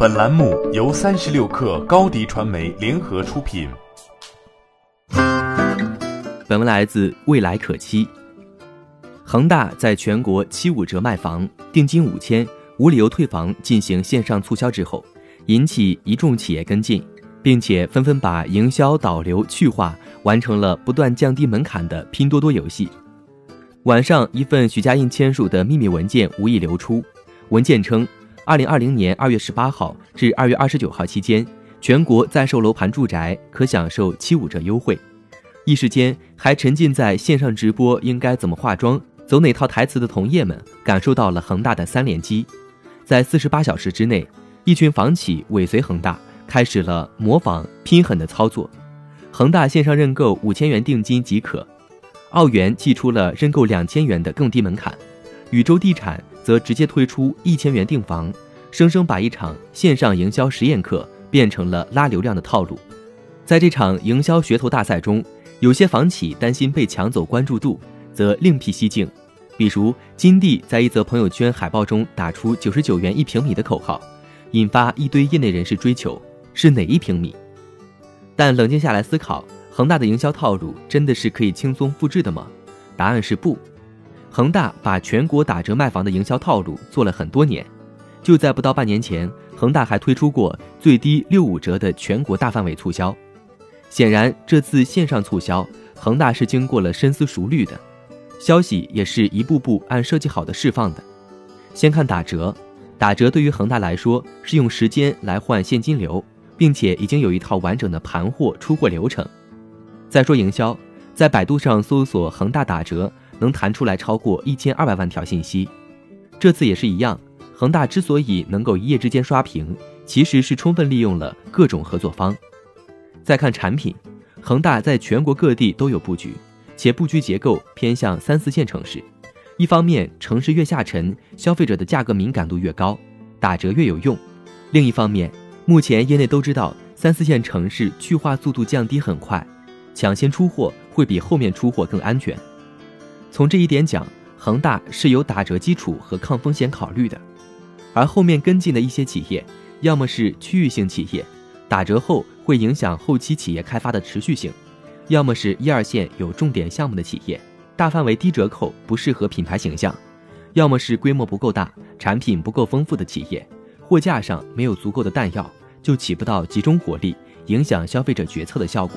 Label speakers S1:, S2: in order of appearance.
S1: 本栏目由三十六氪高低传媒联合出品。
S2: 本文来自未来可期。恒大在全国七五折卖房，定金五千，无理由退房进行线上促销之后，引起一众企业跟进，并且纷纷把营销导流去化，完成了不断降低门槛的拼多多游戏。晚上，一份许家印签署的秘密文件无意流出。文件称，二零二零年二月十八号至二月二十九号期间，全国在售楼盘住宅可享受七五折优惠。一时间，还沉浸在线上直播应该怎么化妆、走哪套台词的同业们，感受到了恒大的三连击。在四十八小时之内，一群房企尾随恒大，开始了模仿拼狠的操作。恒大线上认购五千元定金即可。澳元寄出了认购两千元的更低门槛，宇宙地产则直接推出一千元订房，生生把一场线上营销实验课变成了拉流量的套路。在这场营销噱头大赛中，有些房企担心被抢走关注度，则另辟蹊径，比如金地在一则朋友圈海报中打出九十九元一平米的口号，引发一堆业内人士追求是哪一平米？但冷静下来思考。恒大的营销套路真的是可以轻松复制的吗？答案是不。恒大把全国打折卖房的营销套路做了很多年，就在不到半年前，恒大还推出过最低六五折的全国大范围促销。显然，这次线上促销，恒大是经过了深思熟虑的，消息也是一步步按设计好的释放的。先看打折，打折对于恒大来说是用时间来换现金流，并且已经有一套完整的盘货出货流程。再说营销，在百度上搜索“恒大打折”，能弹出来超过一千二百万条信息。这次也是一样，恒大之所以能够一夜之间刷屏，其实是充分利用了各种合作方。再看产品，恒大在全国各地都有布局，且布局结构偏向三四线城市。一方面，城市越下沉，消费者的价格敏感度越高，打折越有用；另一方面，目前业内都知道，三四线城市去化速度降低很快。抢先出货会比后面出货更安全。从这一点讲，恒大是有打折基础和抗风险考虑的。而后面跟进的一些企业，要么是区域性企业，打折后会影响后期企业开发的持续性；要么是一二线有重点项目的企业，大范围低折扣不适合品牌形象；要么是规模不够大、产品不够丰富的企业，货架上没有足够的弹药，就起不到集中火力影响消费者决策的效果。